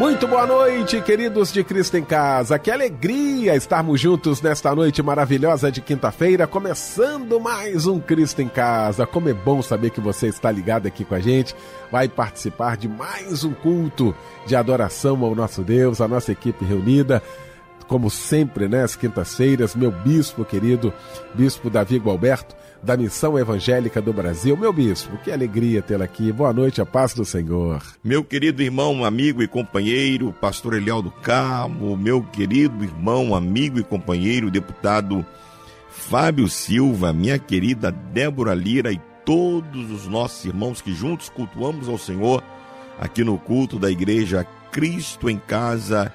Muito boa noite, queridos de Cristo em Casa. Que alegria estarmos juntos nesta noite maravilhosa de quinta-feira, começando mais um Cristo em Casa. Como é bom saber que você está ligado aqui com a gente, vai participar de mais um culto de adoração ao nosso Deus, a nossa equipe reunida como sempre, né, às quintas-feiras, meu bispo querido, bispo Davi Gualberto, da Missão Evangélica do Brasil. Meu bispo, que alegria tê-lo aqui. Boa noite, a paz do Senhor. Meu querido irmão, amigo e companheiro, pastor Eliel do Carmo, meu querido irmão, amigo e companheiro, deputado Fábio Silva, minha querida Débora Lira e todos os nossos irmãos que juntos cultuamos ao Senhor aqui no culto da igreja Cristo em Casa.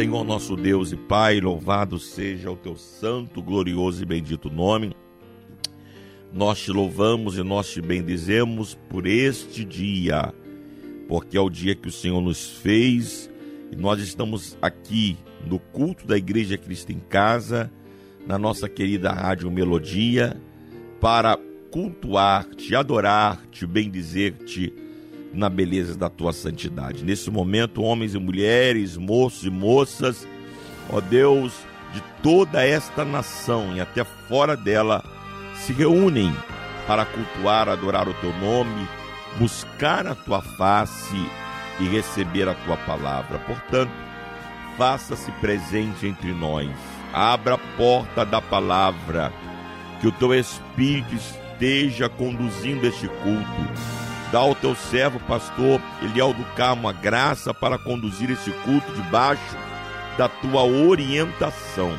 Senhor nosso Deus e Pai, louvado seja o teu santo, glorioso e bendito nome. Nós te louvamos e nós te bendizemos por este dia, porque é o dia que o Senhor nos fez e nós estamos aqui no culto da Igreja Cristo em Casa, na nossa querida Rádio Melodia, para cultuar-te, adorar-te, bendizer-te na beleza da tua santidade. Nesse momento, homens e mulheres, moços e moças, ó Deus, de toda esta nação e até fora dela, se reúnem para cultuar, adorar o teu nome, buscar a tua face e receber a tua palavra. Portanto, faça-se presente entre nós. Abra a porta da palavra, que o teu Espírito esteja conduzindo este culto Dá ao teu servo, pastor Eliel do Carmo, a graça para conduzir esse culto debaixo da tua orientação.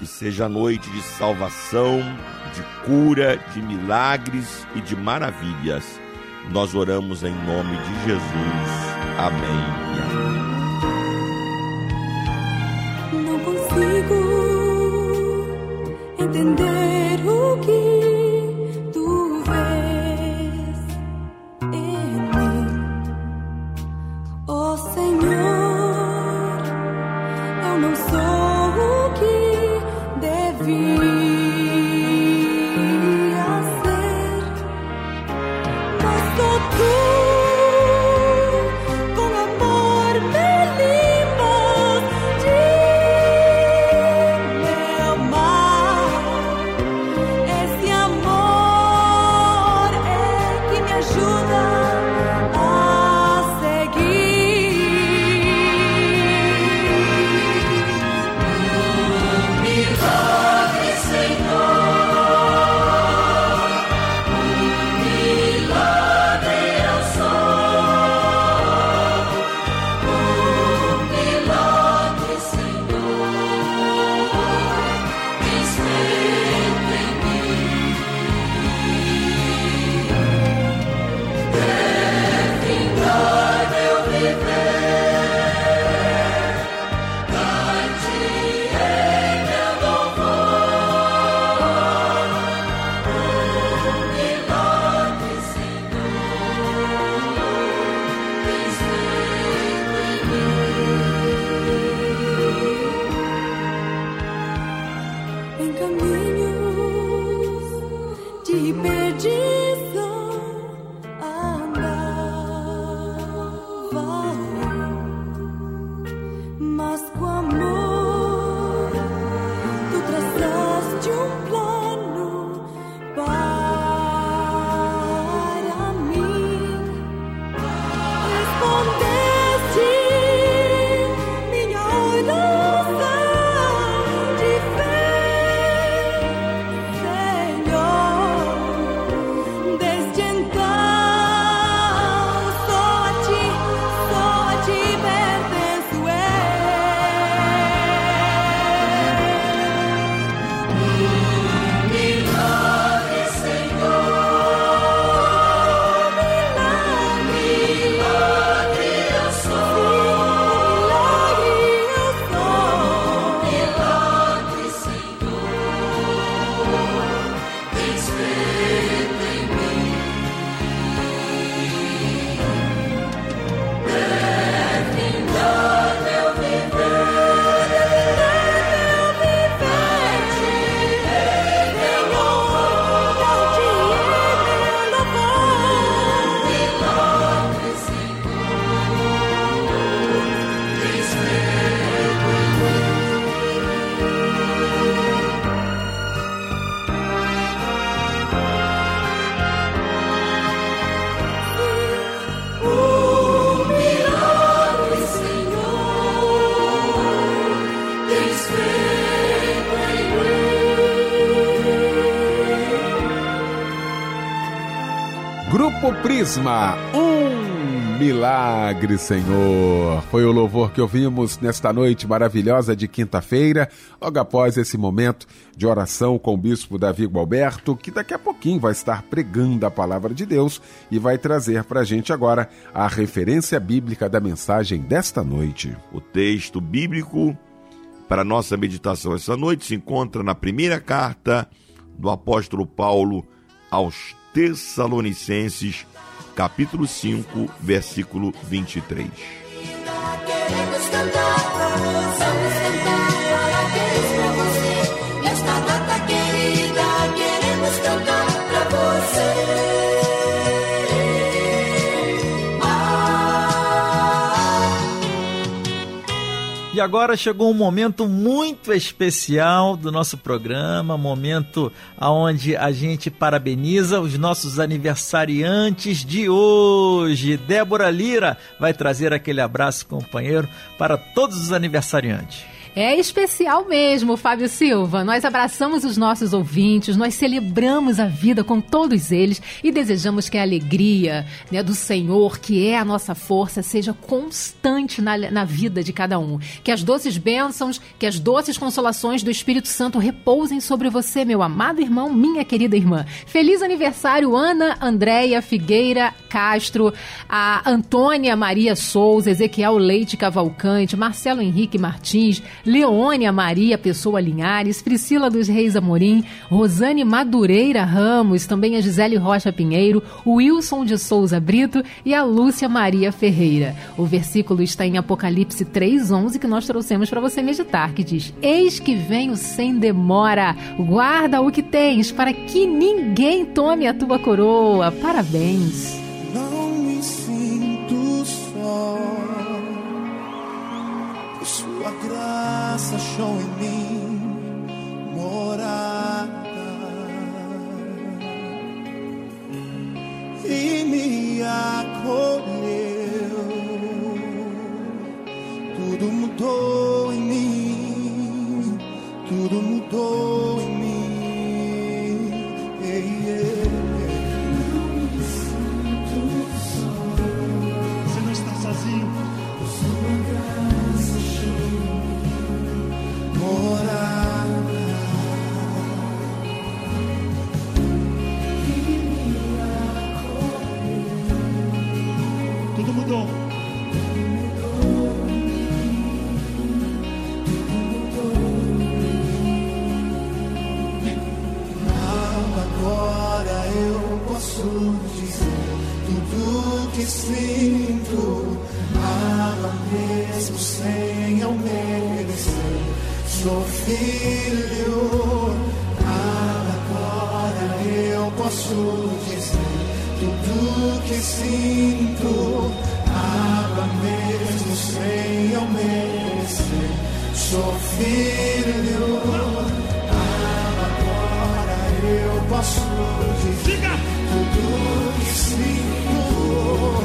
Que seja noite de salvação, de cura, de milagres e de maravilhas. Nós oramos em nome de Jesus. Amém. Não consigo entender o que Um milagre, Senhor. Foi o louvor que ouvimos nesta noite maravilhosa de quinta-feira, logo após esse momento de oração com o bispo Davi Gualberto, que daqui a pouquinho vai estar pregando a palavra de Deus e vai trazer para a gente agora a referência bíblica da mensagem desta noite. O texto bíblico para nossa meditação essa noite se encontra na primeira carta do apóstolo Paulo aos Tessalonicenses, capítulo 5, versículo 23. Queremos cantar, vamos cantar parabéns pra você. Nesta data querida, queremos cantar. E agora chegou um momento muito especial do nosso programa, momento onde a gente parabeniza os nossos aniversariantes de hoje. Débora Lira vai trazer aquele abraço companheiro para todos os aniversariantes. É especial mesmo, Fábio Silva. Nós abraçamos os nossos ouvintes, nós celebramos a vida com todos eles e desejamos que a alegria né, do Senhor, que é a nossa força, seja constante na, na vida de cada um. Que as doces bênçãos, que as doces consolações do Espírito Santo repousem sobre você, meu amado irmão, minha querida irmã. Feliz aniversário, Ana Andréia Figueira Castro, a Antônia Maria Souza, Ezequiel Leite Cavalcante, Marcelo Henrique Martins, Leônia Maria Pessoa Linhares, Priscila dos Reis Amorim, Rosane Madureira Ramos, também a Gisele Rocha Pinheiro, Wilson de Souza Brito e a Lúcia Maria Ferreira. O versículo está em Apocalipse 3:11 que nós trouxemos para você meditar, que diz: Eis que venho sem demora, guarda o que tens para que ninguém tome a tua coroa. Parabéns. Não me sinto só. Graça em mim morada e me acolheu. Tudo mudou em mim, tudo mudou mudou. Agora eu posso dizer tudo que sinto, água mesmo sem eu merecer. Sou filho, agora eu posso dizer tudo que sinto, água mesmo sem eu merecer. Sou filho, agora eu posso dizer tudo que sinto.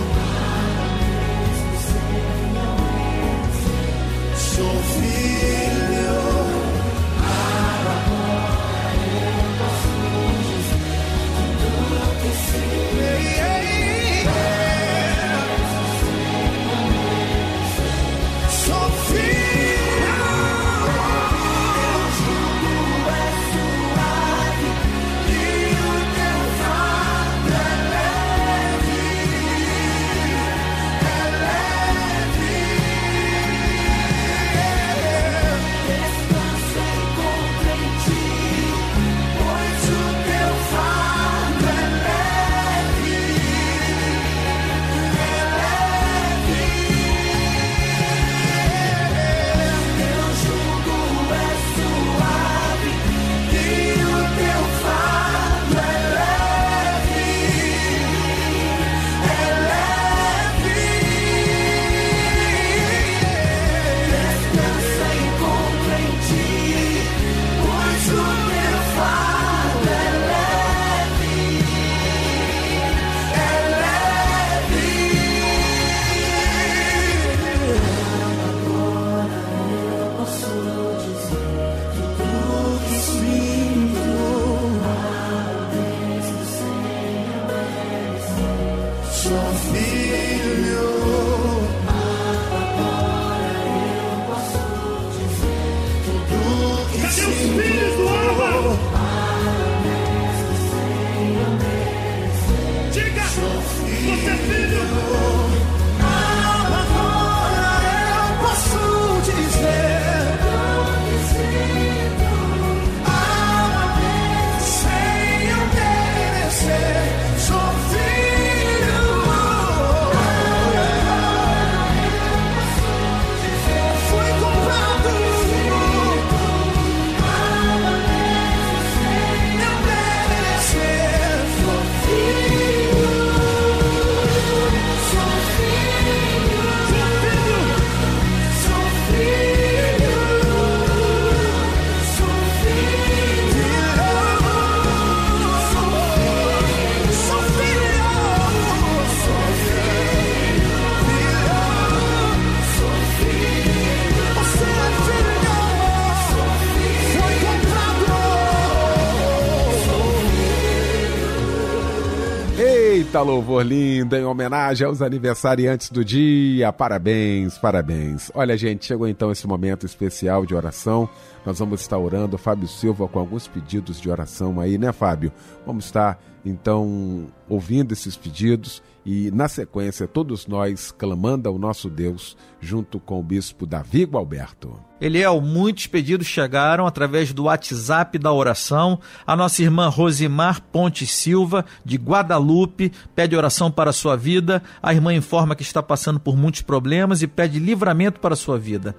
Eita, louvor lindo, em homenagem aos aniversariantes do dia. Parabéns, parabéns. Olha, gente, chegou então esse momento especial de oração. Nós vamos estar orando, Fábio Silva, com alguns pedidos de oração aí, né, Fábio? Vamos estar, então, ouvindo esses pedidos e, na sequência, todos nós clamando ao nosso Deus, junto com o bispo Davi Gualberto. Eliel, muitos pedidos chegaram através do WhatsApp da oração. A nossa irmã Rosimar Ponte Silva, de Guadalupe, pede oração para a sua vida. A irmã informa que está passando por muitos problemas e pede livramento para a sua vida.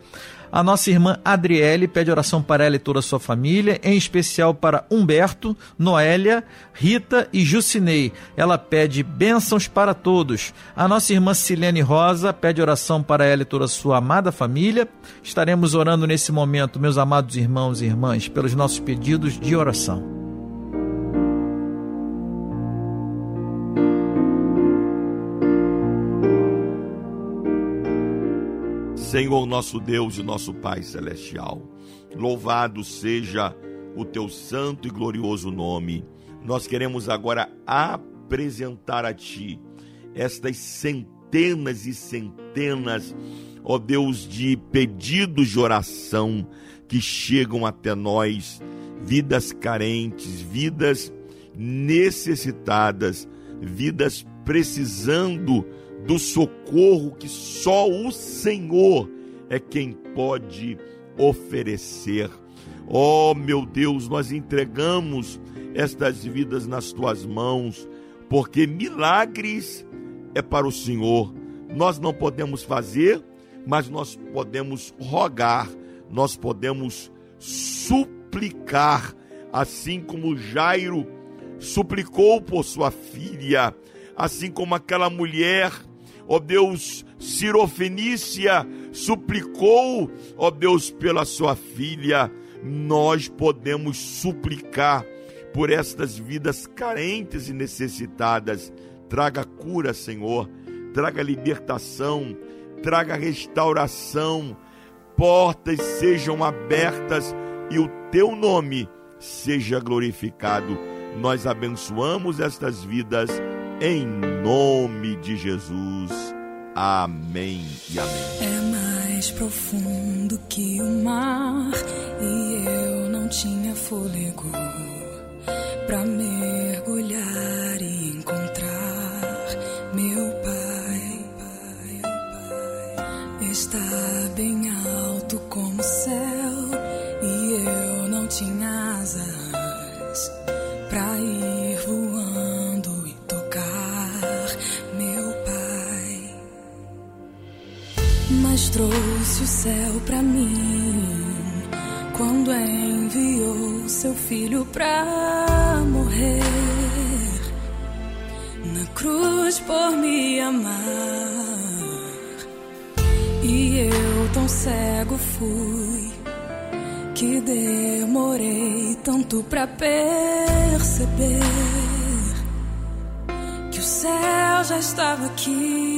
A nossa irmã Adriele pede oração para ela e toda a sua família, em especial para Humberto, Noélia, Rita e Jucinei. Ela pede bênçãos para todos. A nossa irmã Silene Rosa pede oração para ela e toda a sua amada família. Estaremos orando nesse momento, meus amados irmãos e irmãs, pelos nossos pedidos de oração. Senhor nosso Deus e nosso Pai Celestial, louvado seja o teu santo e glorioso nome. Nós queremos agora apresentar a Ti estas centenas e centenas, ó Deus, de pedidos de oração que chegam até nós, vidas carentes, vidas necessitadas, vidas precisando do socorro que só o Senhor é quem pode oferecer. Oh, meu Deus, nós entregamos estas vidas nas tuas mãos, porque milagres é para o Senhor. Nós não podemos fazer, mas nós podemos rogar, nós podemos suplicar, assim como Jairo suplicou por sua filha, assim como aquela mulher ó Deus, Cirofenícia suplicou, ó Deus, pela sua filha, nós podemos suplicar por estas vidas carentes e necessitadas. Traga cura, Senhor, traga libertação, traga restauração, portas sejam abertas e o teu nome seja glorificado. Nós abençoamos estas vidas em nome de Jesus. Amém e amém. É mais profundo que o mar e eu não tinha fôlego pra mergulhar e encontrar tanto pra perceber que o céu já estava aqui,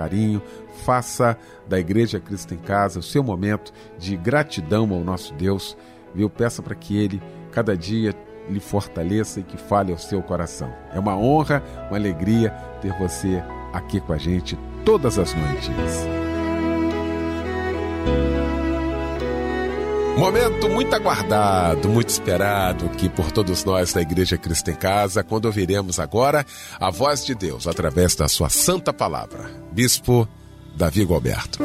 Faça da Igreja Cristo em Casa o seu momento de gratidão ao nosso Deus. Viu? Peça para que Ele, cada dia, lhe fortaleça e que fale ao seu coração. É uma honra, uma alegria ter você aqui com a gente todas as noites. Momento muito aguardado, muito esperado aqui por todos nós da Igreja Cristo em Casa, quando ouviremos agora a voz de Deus através da sua santa palavra. Bispo Davi Gualberto.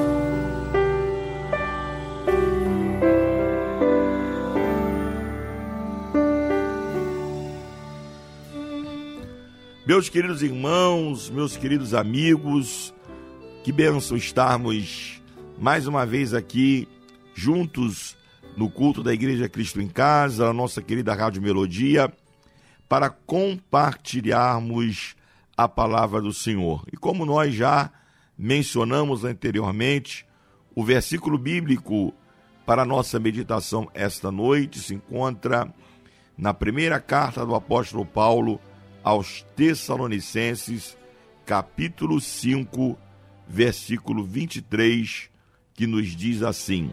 Meus queridos irmãos, meus queridos amigos, que bênção estarmos mais uma vez aqui juntos no culto da Igreja Cristo em Casa, a nossa querida Rádio Melodia, para compartilharmos a palavra do Senhor. E como nós já mencionamos anteriormente, o versículo bíblico para a nossa meditação esta noite se encontra na primeira carta do apóstolo Paulo aos Tessalonicenses, capítulo 5, versículo 23, que nos diz assim: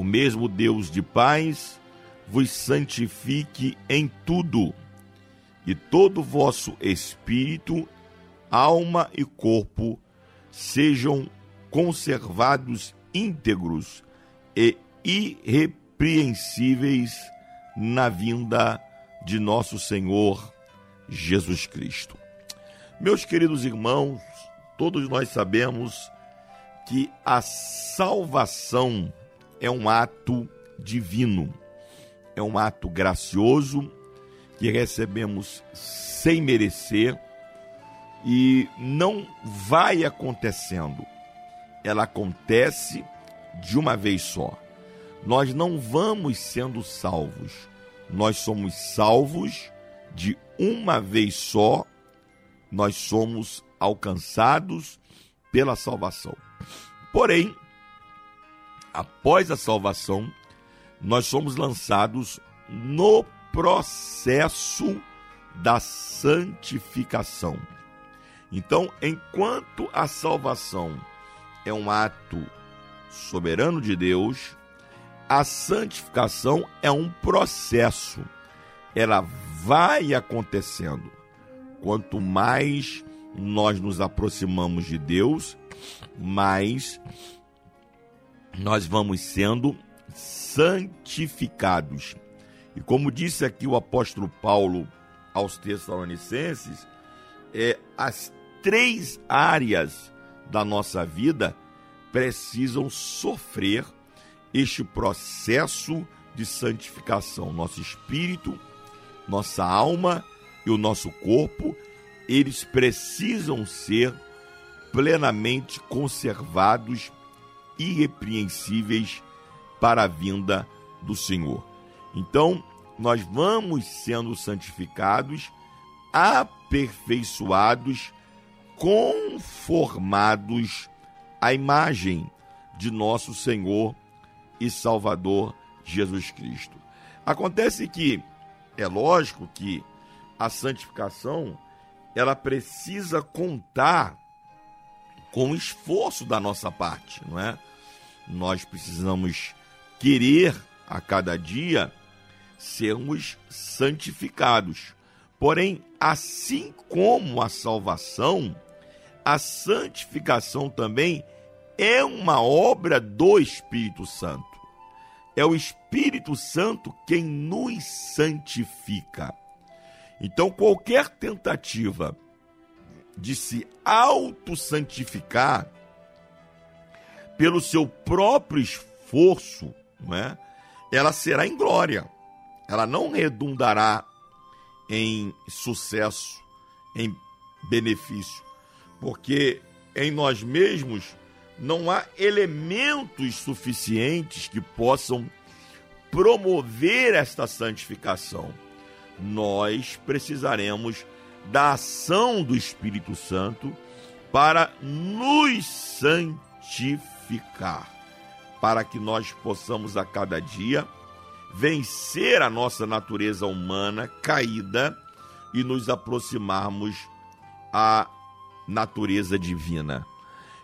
O mesmo Deus de paz vos santifique em tudo, e todo vosso espírito, alma e corpo sejam conservados íntegros e irrepreensíveis na vinda de nosso Senhor Jesus Cristo. Meus queridos irmãos, todos nós sabemos que a salvação é um ato divino, é um ato gracioso que recebemos sem merecer e não vai acontecendo. Ela acontece de uma vez só. Nós não vamos sendo salvos. Nós somos salvos de uma vez só. Nós somos alcançados pela salvação. Porém, após a salvação, nós somos lançados no processo da santificação. Então, enquanto a salvação é um ato soberano de Deus, a santificação é um processo. Ela vai acontecendo. Quanto mais nós nos aproximamos de Deus, mais nós vamos sendo santificados. E como disse aqui o apóstolo Paulo aos Tessalonicenses, é, as três áreas da nossa vida precisam sofrer este processo de santificação. Nosso espírito, nossa alma e o nosso corpo, eles precisam ser plenamente conservados, irrepreensíveis para a vinda do Senhor. Então, nós vamos sendo santificados, aperfeiçoados, conformados à imagem de nosso Senhor e Salvador Jesus Cristo. Acontece que é lógico que a santificação ela precisa contar com o esforço da nossa parte, não é? Nós precisamos querer a cada dia sermos santificados. Porém, assim como a salvação, a santificação também é uma obra do Espírito Santo. É o Espírito Santo quem nos santifica. Então, qualquer tentativa de se auto-santificar pelo seu próprio esforço, não é? ela será em glória. Ela não redundará em sucesso, em benefício, porque em nós mesmos não há elementos suficientes que possam promover esta santificação. Nós precisaremos da ação do Espírito Santo para nos santificar, para que nós possamos a cada dia vencer a nossa natureza humana caída e nos aproximarmos à natureza divina.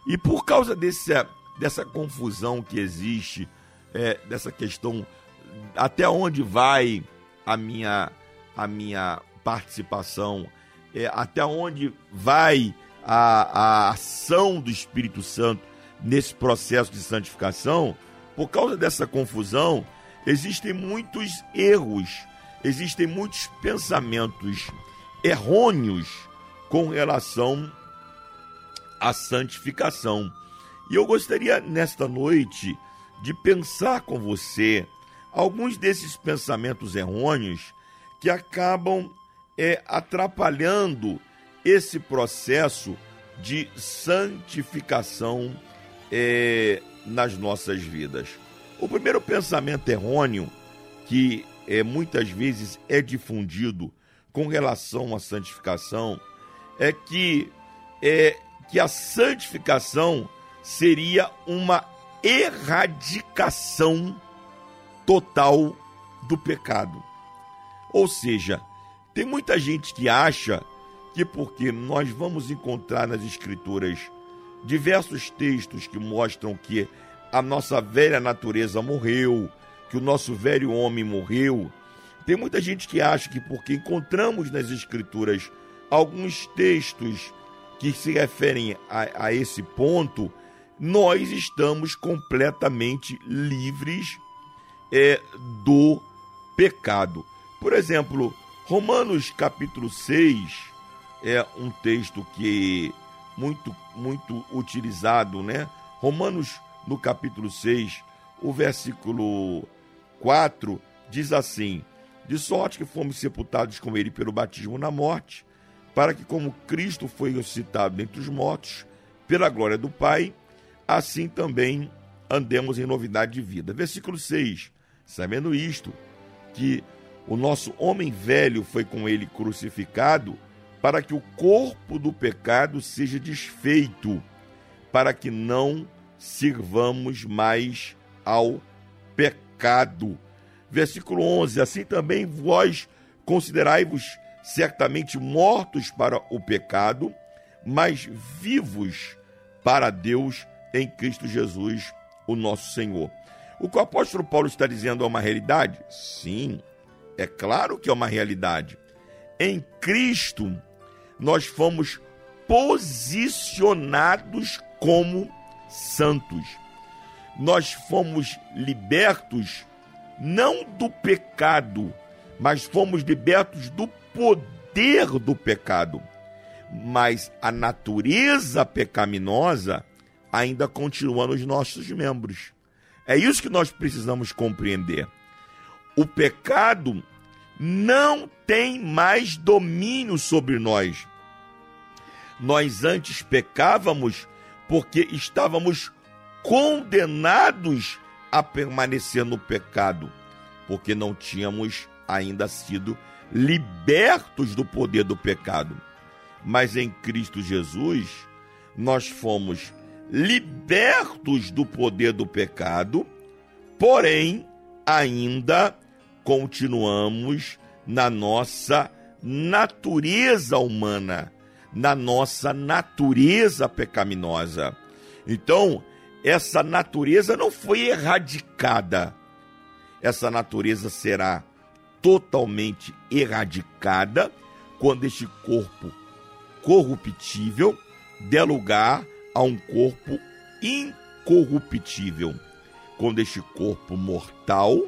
E por causa desse, dessa confusão que existe, é, dessa questão, até onde vai a minha, a minha participação, é, até onde vai a, a ação do Espírito Santo nesse processo de santificação, por causa dessa confusão, existem muitos erros, existem muitos pensamentos errôneos com relação à santificação. E eu gostaria nesta noite de pensar com você alguns desses pensamentos errôneos que acabam é, atrapalhando esse processo de santificação é, nas nossas vidas. O primeiro pensamento errôneo que é, muitas vezes é difundido com relação à santificação é que, é que a santificação seria uma erradicação total do pecado. Ou seja, tem muita gente que acha que porque nós vamos encontrar nas escrituras diversos textos que mostram que a nossa velha natureza morreu, que o nosso velho homem morreu. Tem muita gente que acha que porque encontramos nas escrituras alguns textos que se referem a, a esse ponto, nós estamos completamente livres é, do pecado. Por exemplo, Romanos capítulo 6 é um texto que muito muito utilizado, né? Romanos no capítulo 6, o versículo 4 diz assim: De sorte que fomos sepultados com ele pelo batismo na morte, para que como Cristo foi ressuscitado dentre os mortos, pela glória do Pai, assim também andemos em novidade de vida. Versículo 6. Sabendo isto, que o nosso homem velho foi com ele crucificado, para que o corpo do pecado seja desfeito, para que não sirvamos mais ao pecado. Versículo 11: Assim também vós considerai-vos certamente mortos para o pecado, mas vivos para Deus em Cristo Jesus, o nosso Senhor. O que o apóstolo Paulo está dizendo é uma realidade? Sim, é claro que é uma realidade. Em Cristo, nós fomos posicionados como santos. Nós fomos libertos não do pecado, mas fomos libertos do poder do pecado. Mas a natureza pecaminosa ainda continua nos nossos membros. É isso que nós precisamos compreender. O pecado não tem mais domínio sobre nós. Nós antes pecávamos porque estávamos condenados a permanecer no pecado, porque não tínhamos ainda sido libertos do poder do pecado. Mas em Cristo Jesus, nós fomos libertos do poder do pecado, porém, ainda continuamos na nossa natureza humana na nossa natureza pecaminosa. Então, essa natureza não foi erradicada. Essa natureza será totalmente erradicada quando este corpo corruptível der lugar a um corpo incorruptível. Quando este corpo mortal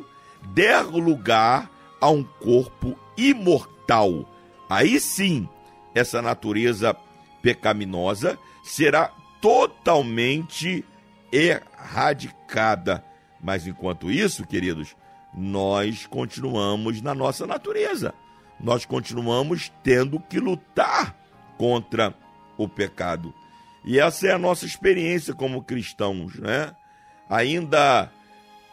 der lugar a um corpo imortal aí sim essa natureza pecaminosa será totalmente erradicada. Mas enquanto isso, queridos, nós continuamos na nossa natureza. Nós continuamos tendo que lutar contra o pecado. E essa é a nossa experiência como cristãos, né? Ainda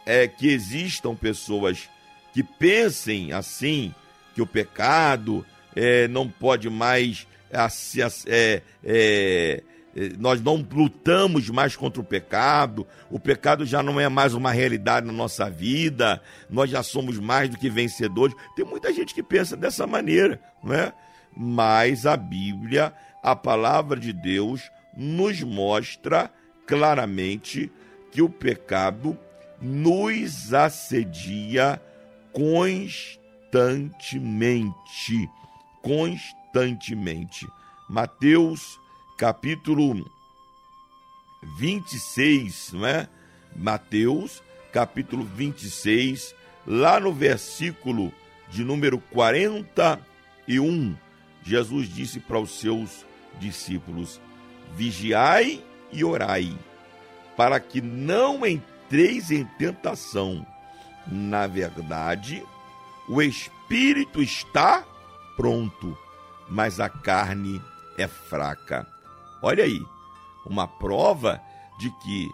é que existam pessoas que pensem assim, que o pecado é, não pode mais assim, é, é, é, nós não lutamos mais contra o pecado, o pecado já não é mais uma realidade na nossa vida, nós já somos mais do que vencedores. Tem muita gente que pensa dessa maneira, não é? Mas a Bíblia, a palavra de Deus, nos mostra claramente que o pecado nos assedia constantemente. Constantemente. Mateus capítulo 26, não é? Mateus, capítulo 26, lá no versículo de número 41, Jesus disse para os seus discípulos: Vigiai e orai, para que não entreis em tentação. Na verdade, o espírito está pronto, mas a carne é fraca. Olha aí, uma prova de que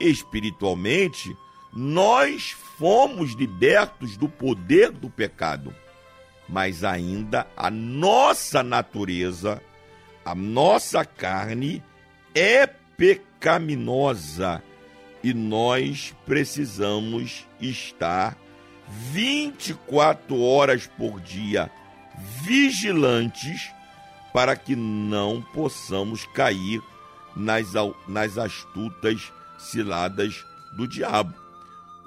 espiritualmente nós fomos libertos do poder do pecado, mas ainda a nossa natureza, a nossa carne é pecaminosa e nós precisamos estar 24 horas por dia vigilantes para que não possamos cair nas, nas astutas ciladas do diabo.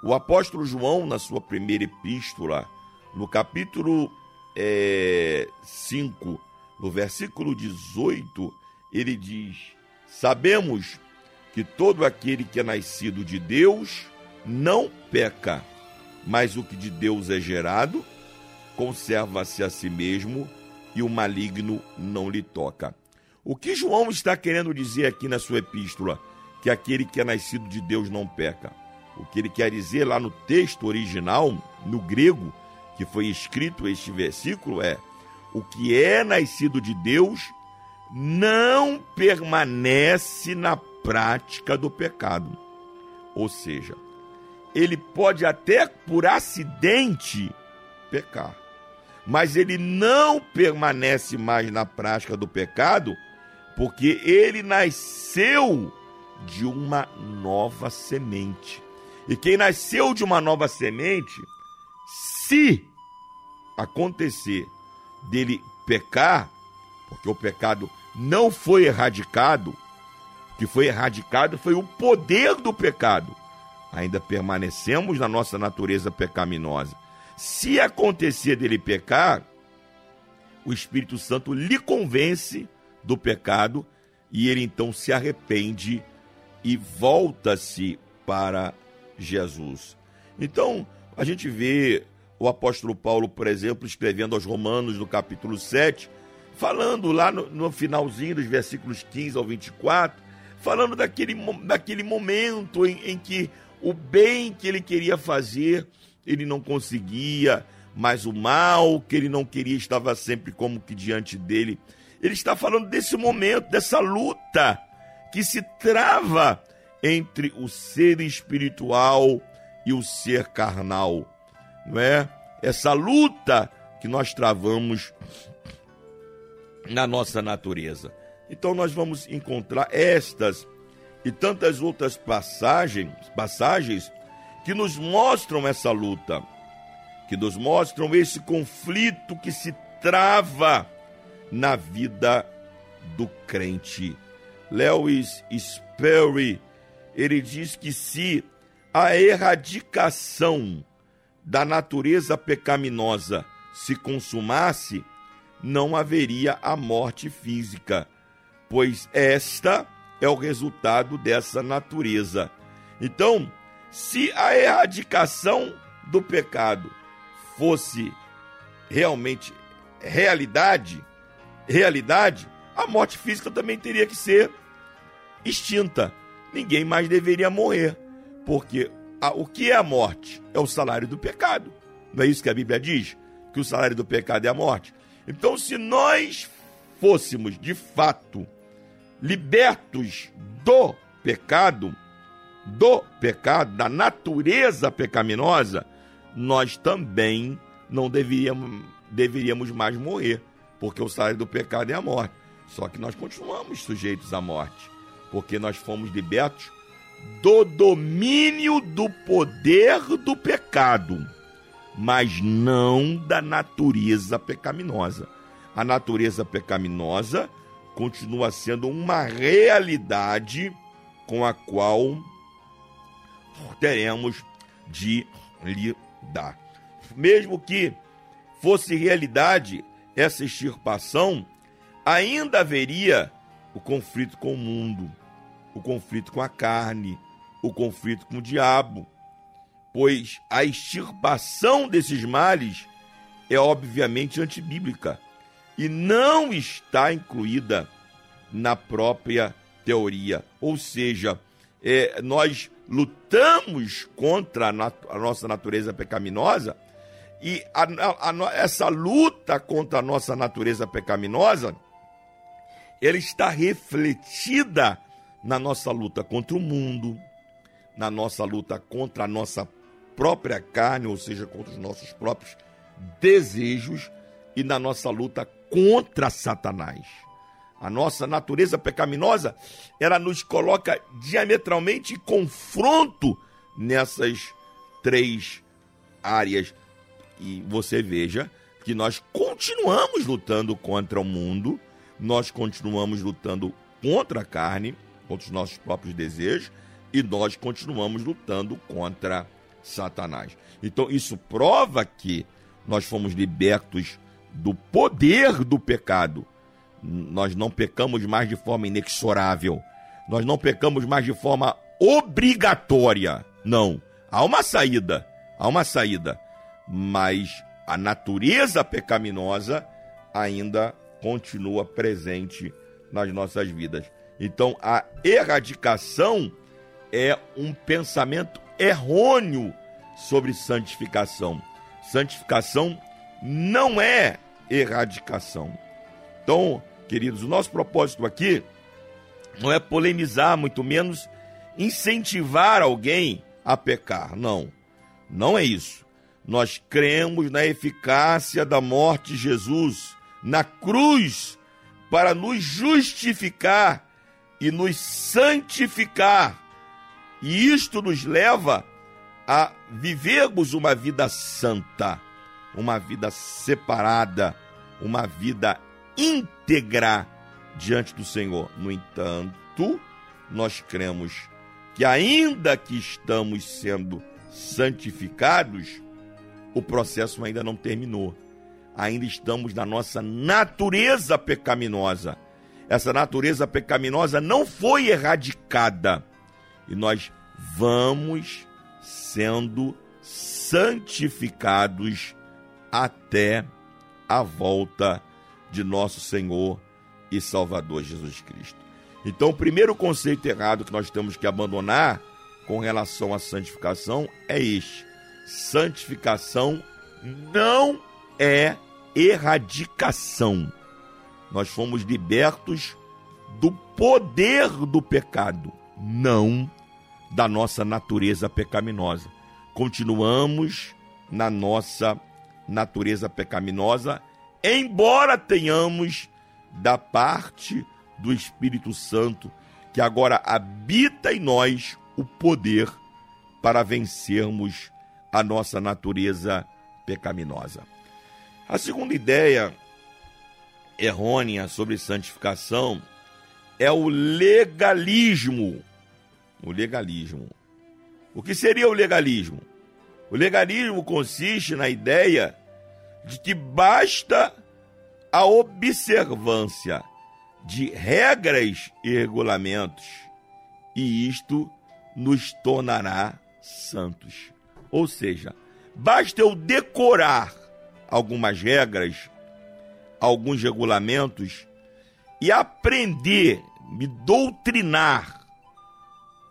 O apóstolo João, na sua primeira epístola, no capítulo 5, no versículo 18, ele diz: Sabemos que todo aquele que é nascido de Deus não peca, mas o que de Deus é gerado conserva-se a si mesmo e o maligno não lhe toca. O que João está querendo dizer aqui na sua epístola? Que aquele que é nascido de Deus não peca. O que ele quer dizer lá no texto original, no grego, que foi escrito este versículo, é: o que é nascido de Deus não permanece na prática do pecado. Ou seja, ele pode até por acidente pecar mas ele não permanece mais na prática do pecado, porque ele nasceu de uma nova semente. E quem nasceu de uma nova semente, se acontecer dele pecar, porque o pecado não foi erradicado, que foi erradicado foi o poder do pecado. Ainda permanecemos na nossa natureza pecaminosa. Se acontecer dele pecar, o Espírito Santo lhe convence do pecado e ele então se arrepende e volta-se para Jesus. Então, a gente vê o apóstolo Paulo, por exemplo, escrevendo aos Romanos no capítulo 7, falando lá no, no finalzinho dos versículos 15 ao 24, falando daquele, daquele momento em, em que o bem que ele queria fazer ele não conseguia, mas o mal que ele não queria estava sempre como que diante dele. Ele está falando desse momento, dessa luta que se trava entre o ser espiritual e o ser carnal, não é? Essa luta que nós travamos na nossa natureza. Então nós vamos encontrar estas e tantas outras passagens, passagens que nos mostram essa luta, que nos mostram esse conflito que se trava na vida do crente. Lewis Sperry, ele diz que se a erradicação da natureza pecaminosa se consumasse, não haveria a morte física, pois esta é o resultado dessa natureza. Então, se a erradicação do pecado fosse realmente realidade, realidade, a morte física também teria que ser extinta. Ninguém mais deveria morrer, porque a- o que é a morte? É o salário do pecado. Não é isso que a Bíblia diz? Que o salário do pecado é a morte. Então, se nós fôssemos de fato libertos do pecado, do pecado, da natureza pecaminosa, nós também não deveríamos, deveríamos mais morrer, porque o salário do pecado é a morte. Só que nós continuamos sujeitos à morte, porque nós fomos libertos do domínio do poder do pecado, mas não da natureza pecaminosa. A natureza pecaminosa continua sendo uma realidade com a qual teremos de lidar. Mesmo que fosse realidade essa extirpação, ainda haveria o conflito com o mundo, o conflito com a carne, o conflito com o diabo, pois a extirpação desses males é obviamente antibíblica e não está incluída na própria teoria. Ou seja, é, nós lutamos contra a, nat- a nossa natureza pecaminosa e a- a- essa luta contra a nossa natureza pecaminosa ela está refletida na nossa luta contra o mundo, na nossa luta contra a nossa própria carne, ou seja, contra os nossos próprios desejos e na nossa luta contra Satanás. A nossa natureza pecaminosa, ela nos coloca diametralmente em confronto nessas três áreas. E você veja que nós continuamos lutando contra o mundo, nós continuamos lutando contra a carne, contra os nossos próprios desejos, e nós continuamos lutando contra Satanás. Então, isso prova que nós fomos libertos do poder do pecado. Nós não pecamos mais de forma inexorável. Nós não pecamos mais de forma obrigatória. Não. Há uma saída. Há uma saída. Mas a natureza pecaminosa ainda continua presente nas nossas vidas. Então, a erradicação é um pensamento errôneo sobre santificação. Santificação não é erradicação. Então, queridos, o nosso propósito aqui não é polemizar, muito menos incentivar alguém a pecar. Não, não é isso. Nós cremos na eficácia da morte de Jesus na cruz para nos justificar e nos santificar. E isto nos leva a vivermos uma vida santa, uma vida separada, uma vida íntegra diante do Senhor. No entanto, nós cremos que, ainda que estamos sendo santificados, o processo ainda não terminou. Ainda estamos na nossa natureza pecaminosa. Essa natureza pecaminosa não foi erradicada. E nós vamos sendo santificados até a volta de nosso Senhor e Salvador Jesus Cristo. Então, o primeiro conceito errado que nós temos que abandonar com relação à santificação é este: santificação não é erradicação. Nós fomos libertos do poder do pecado, não da nossa natureza pecaminosa. Continuamos na nossa natureza pecaminosa, embora tenhamos da parte do Espírito Santo, que agora habita em nós o poder para vencermos a nossa natureza pecaminosa. A segunda ideia errônea sobre santificação é o legalismo. O legalismo. O que seria o legalismo? O legalismo consiste na ideia de que basta a observância de regras e regulamentos e isto nos tornará santos. Ou seja, basta eu decorar algumas regras, alguns regulamentos e aprender, me doutrinar,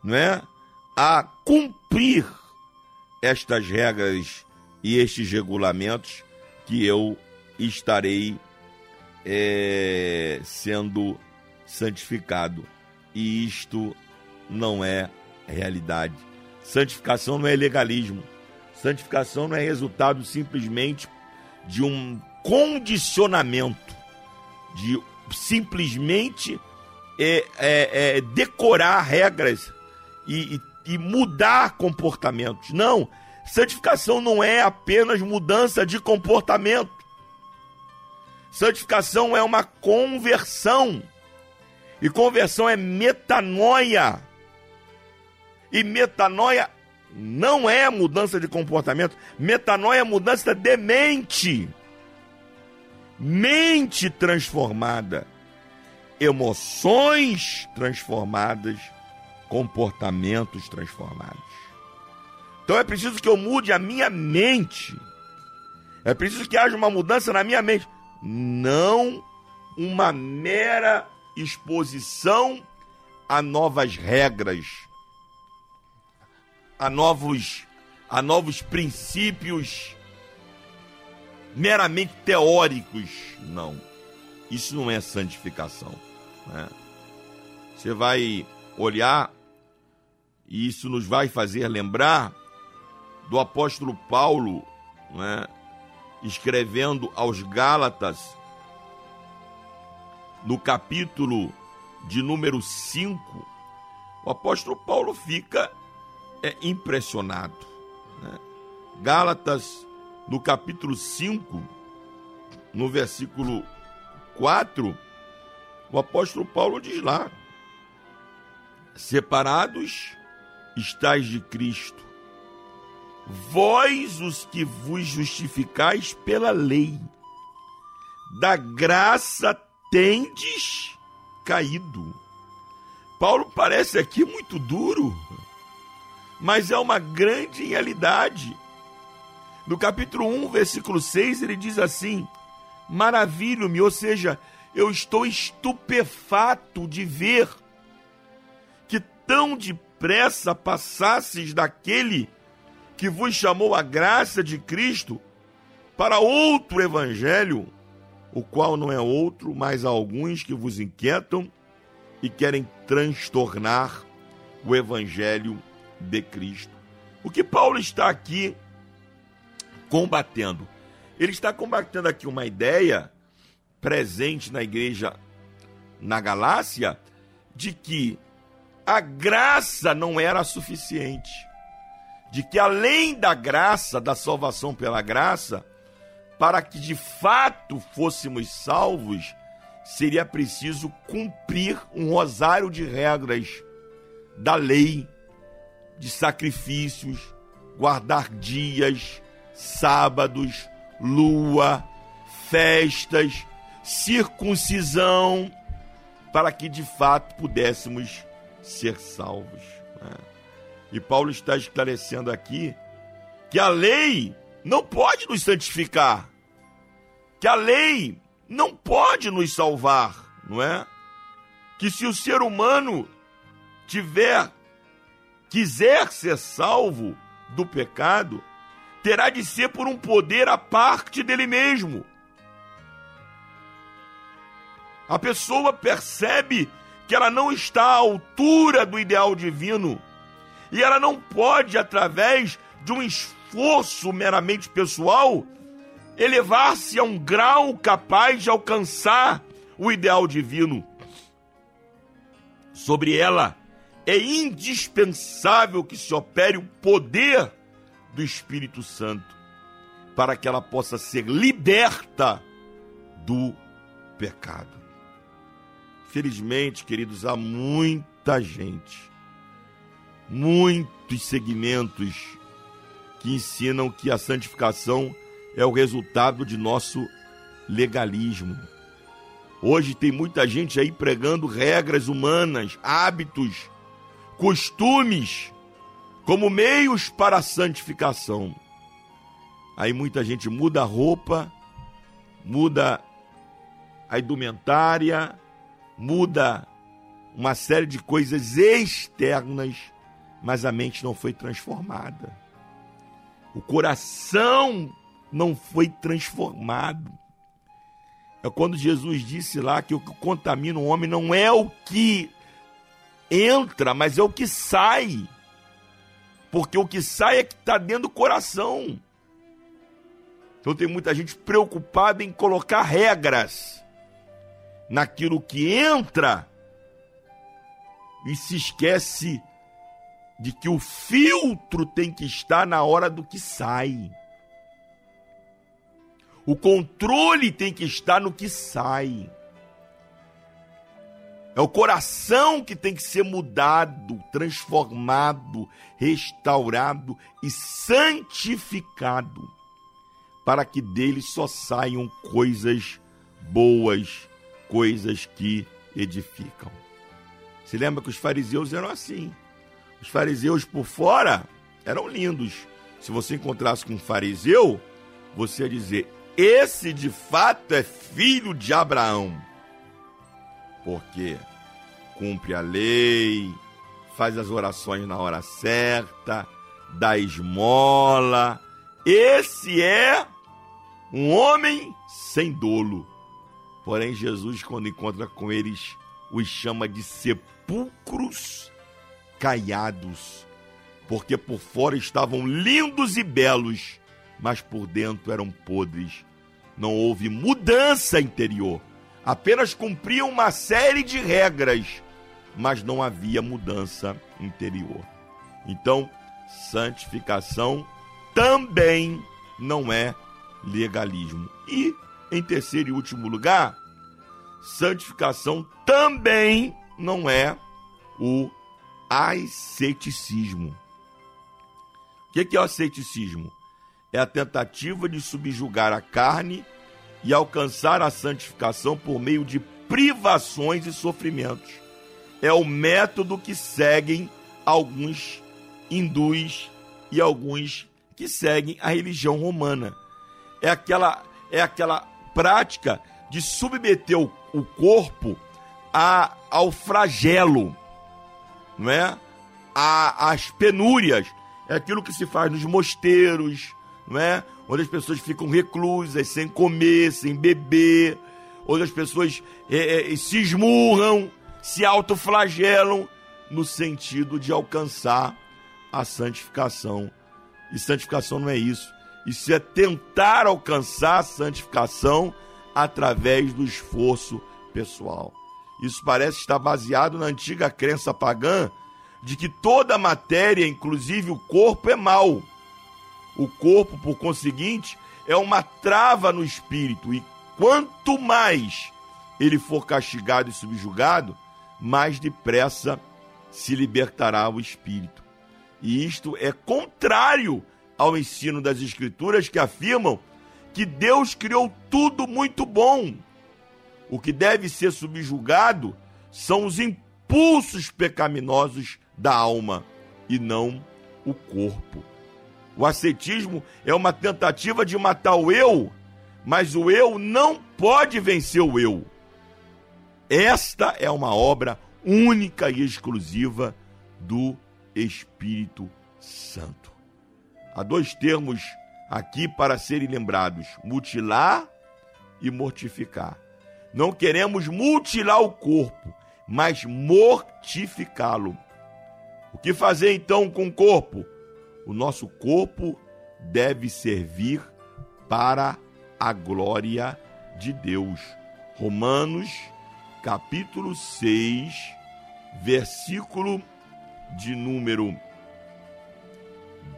não é? A cumprir estas regras e estes regulamentos que eu estarei é, sendo santificado. E isto não é realidade. Santificação não é legalismo. Santificação não é resultado simplesmente de um condicionamento, de simplesmente é, é, é, decorar regras e, e, e mudar comportamentos. Não, santificação não é apenas mudança de comportamento. Santificação é uma conversão. E conversão é metanoia. E metanoia não é mudança de comportamento. Metanoia é mudança de mente. Mente transformada. Emoções transformadas. Comportamentos transformados. Então é preciso que eu mude a minha mente. É preciso que haja uma mudança na minha mente. Não uma mera exposição a novas regras, a novos, a novos princípios meramente teóricos. Não. Isso não é santificação. né? Você vai olhar, e isso nos vai fazer lembrar do apóstolo Paulo, né, escrevendo aos Gálatas, no capítulo de número 5, o apóstolo Paulo fica é, impressionado. né? Gálatas, no capítulo 5, no versículo 4, o apóstolo Paulo diz lá: Separados estáis de Cristo, vós os que vos justificais pela lei, da graça tendes caído. Paulo parece aqui muito duro, mas é uma grande realidade. No capítulo 1, versículo 6, ele diz assim: Maravilho-me, ou seja, eu estou estupefato de ver que tão depressa passasses daquele que vos chamou a graça de Cristo para outro evangelho, o qual não é outro, mas alguns que vos inquietam e querem transtornar o evangelho de Cristo. O que Paulo está aqui combatendo? Ele está combatendo aqui uma ideia presente na igreja na Galácia de que a graça não era suficiente. De que além da graça, da salvação pela graça, para que de fato fôssemos salvos, seria preciso cumprir um rosário de regras da lei, de sacrifícios, guardar dias, sábados, lua, festas, circuncisão, para que de fato pudéssemos ser salvos. né? E Paulo está esclarecendo aqui que a lei não pode nos santificar, que a lei não pode nos salvar, não é? Que se o ser humano tiver quiser ser salvo do pecado, terá de ser por um poder à parte dele mesmo. A pessoa percebe que ela não está à altura do ideal divino e ela não pode, através de um esforço meramente pessoal, elevar-se a um grau capaz de alcançar o ideal divino. Sobre ela é indispensável que se opere o poder do Espírito Santo para que ela possa ser liberta do pecado. Felizmente, queridos, há muita gente, muitos segmentos que ensinam que a santificação é o resultado de nosso legalismo. Hoje tem muita gente aí pregando regras humanas, hábitos, costumes como meios para a santificação. Aí muita gente muda a roupa, muda a indumentária, muda uma série de coisas externas, mas a mente não foi transformada. O coração não foi transformado. É quando Jesus disse lá que o que contamina o homem não é o que entra, mas é o que sai. Porque o que sai é que está dentro do coração. Então tem muita gente preocupada em colocar regras naquilo que entra e se esquece de que o filtro tem que estar na hora do que sai. O controle tem que estar no que sai. É o coração que tem que ser mudado, transformado, restaurado e santificado, para que dele só saiam coisas boas, coisas que edificam. Se lembra que os fariseus eram assim. Os fariseus por fora eram lindos. Se você encontrasse com um fariseu, você ia dizer: esse de fato é filho de Abraão. Porque cumpre a lei, faz as orações na hora certa, dá esmola. Esse é um homem sem dolo. Porém, Jesus, quando encontra com eles, os chama de sepulcros caiados, porque por fora estavam lindos e belos, mas por dentro eram podres. Não houve mudança interior, apenas cumpriam uma série de regras, mas não havia mudança interior. Então, santificação também não é legalismo. E, em terceiro e último lugar, santificação também não é o asceticismo. O que é o asceticismo? É a tentativa de subjugar a carne e alcançar a santificação por meio de privações e sofrimentos. É o método que seguem alguns hindus e alguns que seguem a religião romana. É aquela, é aquela prática de submeter o, o corpo a, ao flagelo, não é? A, as penúrias. É aquilo que se faz nos mosteiros, não é? Onde as pessoas ficam reclusas, sem comer, sem beber, onde as pessoas é, é, se esmurram, se autoflagelam, no sentido de alcançar a santificação. E santificação não é isso. Isso é tentar alcançar a santificação através do esforço pessoal. Isso parece estar baseado na antiga crença pagã de que toda matéria, inclusive o corpo, é mal. O corpo, por conseguinte, é uma trava no espírito e quanto mais ele for castigado e subjugado, mais depressa se libertará o espírito. E isto é contrário ao ensino das Escrituras que afirmam que Deus criou tudo muito bom. O que deve ser subjugado são os impulsos pecaminosos da alma e não o corpo. O ascetismo é uma tentativa de matar o eu, mas o eu não pode vencer o eu. Esta é uma obra única e exclusiva do Espírito Santo. Há dois termos aqui para serem lembrados: mutilar e mortificar. Não queremos mutilar o corpo, mas mortificá-lo. O que fazer então com o corpo? O nosso corpo deve servir para a glória de Deus. Romanos, capítulo 6, versículo de número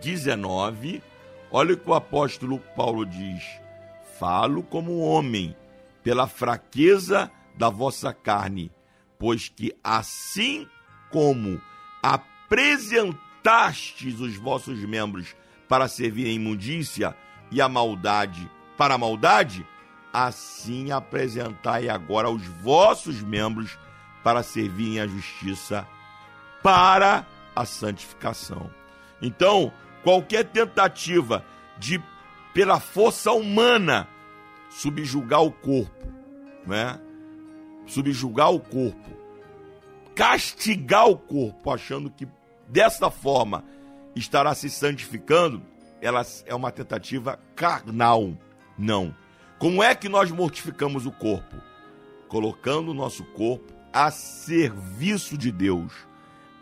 19. Olha o que o apóstolo Paulo diz: Falo como homem, pela fraqueza da vossa carne, pois que assim como apresentastes os vossos membros para servir a imundícia e a maldade para a maldade, assim apresentai agora os vossos membros para servirem a justiça para a santificação. Então, qualquer tentativa de, pela força humana, subjugar o corpo né? subjugar o corpo, castigar o corpo, achando que dessa forma estará se santificando, ela é uma tentativa carnal. Não. Como é que nós mortificamos o corpo? Colocando o nosso corpo a serviço de Deus,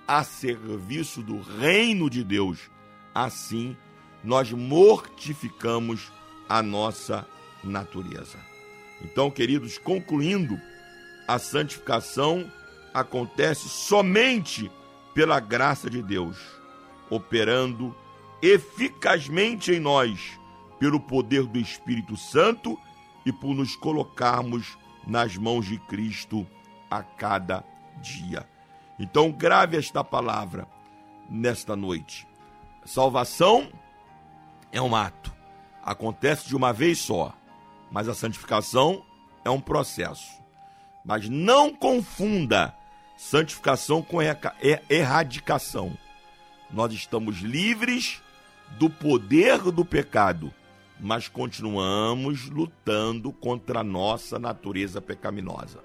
a serviço do reino de Deus. Assim, nós mortificamos a nossa natureza. Então, queridos, concluindo, a santificação acontece somente pela graça de Deus, operando eficazmente em nós, pelo poder do Espírito Santo e por nos colocarmos nas mãos de Cristo a cada dia. Então, grave esta palavra nesta noite. Salvação é um ato, acontece de uma vez só, mas a santificação é um processo. Mas não confunda santificação com erra- er- erradicação. Nós estamos livres do poder do pecado, mas continuamos lutando contra a nossa natureza pecaminosa.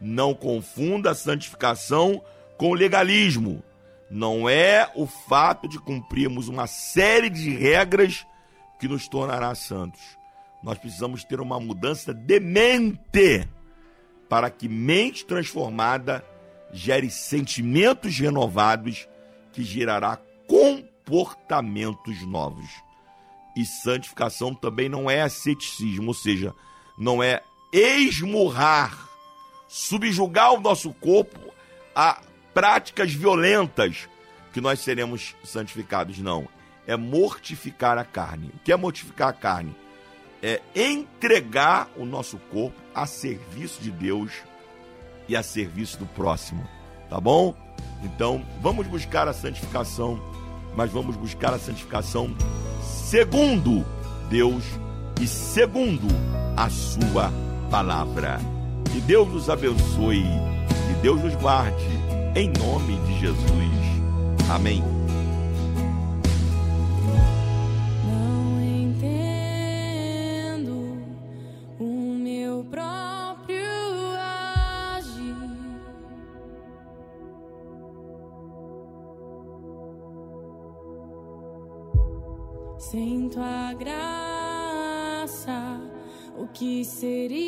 Não confunda santificação com legalismo. Não é o fato de cumprirmos uma série de regras que nos tornará santos. Nós precisamos ter uma mudança de mente para que mente transformada gere sentimentos renovados que gerará comportamentos novos. E santificação também não é asceticismo, ou seja, não é esmurrar, subjugar o nosso corpo a práticas violentas que nós seremos santificados, não. É mortificar a carne. O que é mortificar a carne? É entregar o nosso corpo a serviço de Deus e a serviço do próximo, tá bom? Então, vamos buscar a santificação, mas vamos buscar a santificação segundo Deus e segundo a sua palavra. Que Deus nos abençoe, que Deus nos guarde, em nome de Jesus. Amém. Que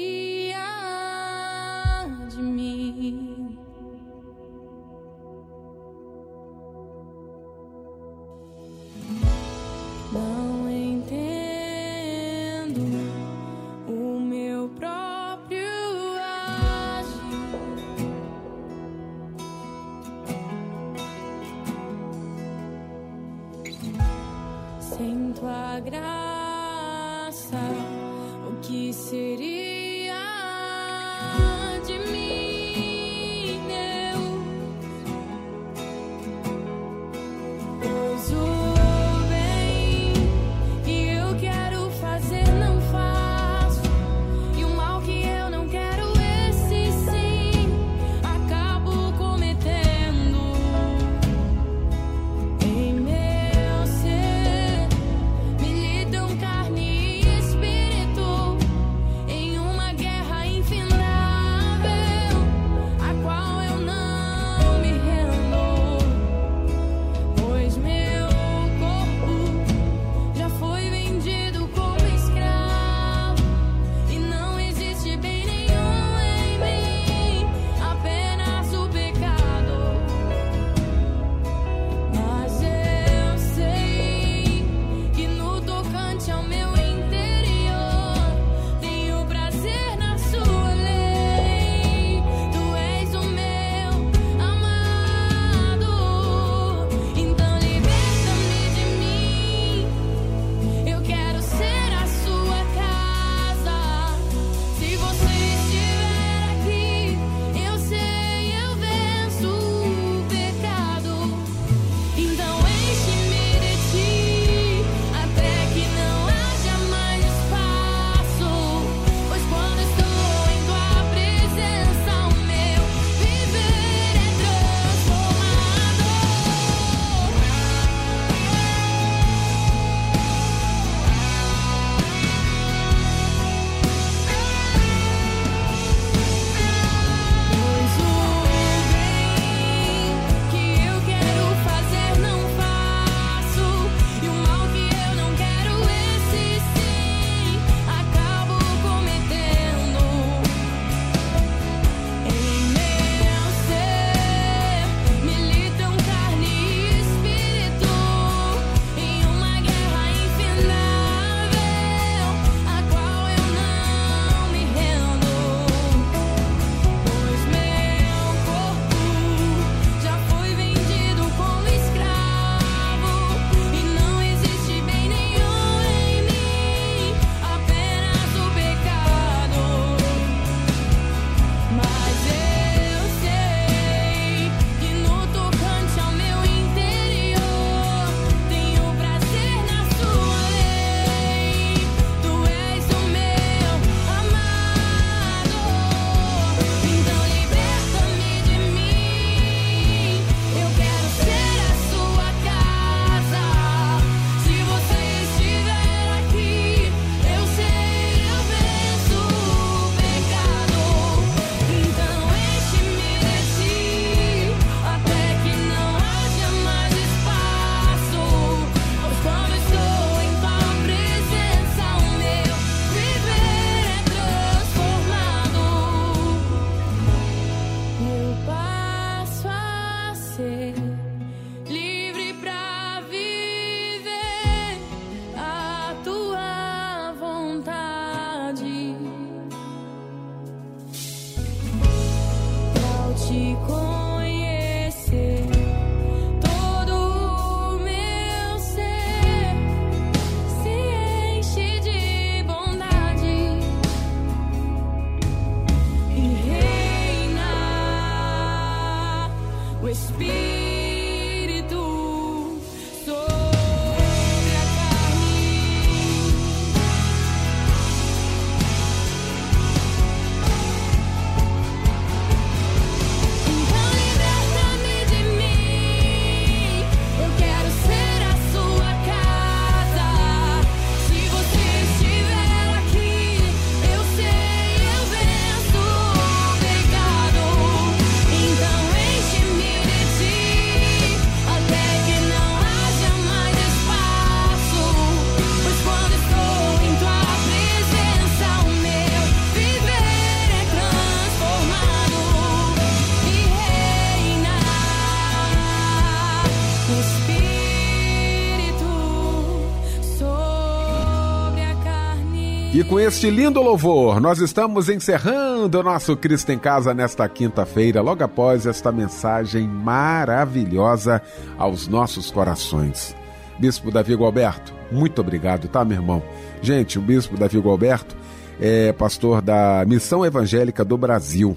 E com este lindo louvor, nós estamos encerrando o nosso Cristo em Casa nesta quinta-feira, logo após esta mensagem maravilhosa aos nossos corações. Bispo Davi Gualberto, muito obrigado, tá, meu irmão? Gente, o Bispo Davi Gualberto é pastor da Missão Evangélica do Brasil,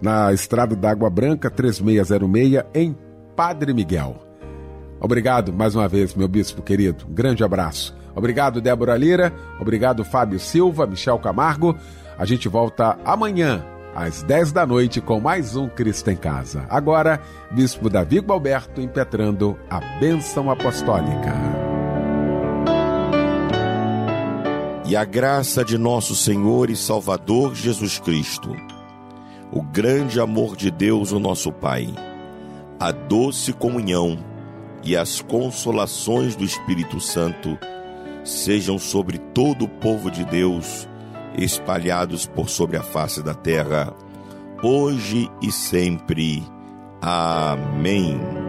na Estrada da Água Branca 3606, em Padre Miguel. Obrigado mais uma vez, meu bispo querido. Um grande abraço. Obrigado, Débora Lira. Obrigado, Fábio Silva, Michel Camargo. A gente volta amanhã, às 10 da noite, com mais um Cristo em Casa. Agora, Bispo Davi Gualberto impetrando a bênção apostólica. E a graça de nosso Senhor e Salvador Jesus Cristo, o grande amor de Deus, o nosso Pai, a doce comunhão e as consolações do Espírito Santo sejam sobre todo o povo de Deus, espalhados por sobre a face da terra, hoje e sempre. Amém.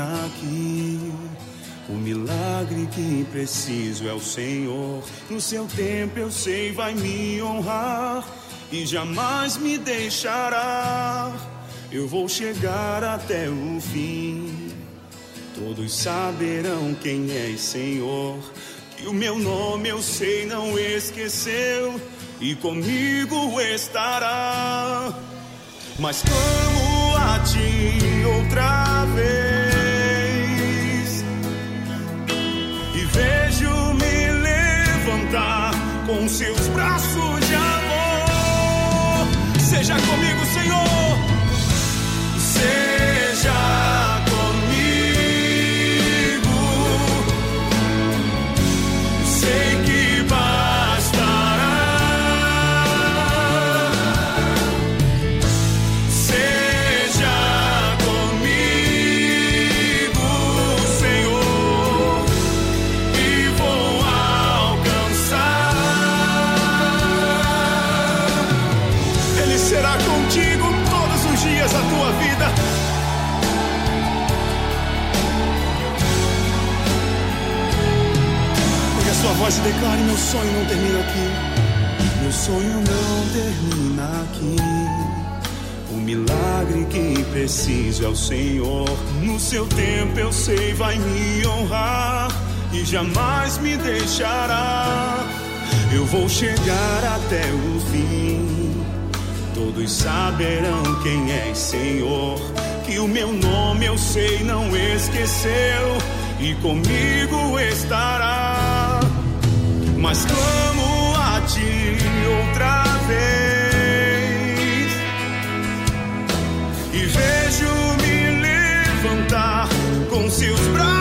Termina aqui. O milagre que preciso é o Senhor. No seu tempo eu sei vai me honrar e jamais me deixará. Eu vou chegar até o fim. Todos saberão quem é Senhor. E o meu nome eu sei não esqueceu e comigo estará. Mas clamo a ti outra vez e vejo-me levantar com seus braços de amor. Seja comigo, Senhor, Se declare: meu sonho não termina aqui. Meu sonho não termina aqui. O milagre que preciso é o Senhor. No seu tempo eu sei vai me honrar e jamais me deixará. Eu vou chegar até o fim. Todos saberão quem é Senhor. Que o meu nome eu sei não esqueceu e comigo estará. Mas clamo a ti outra vez. E vejo-me levantar com seus braços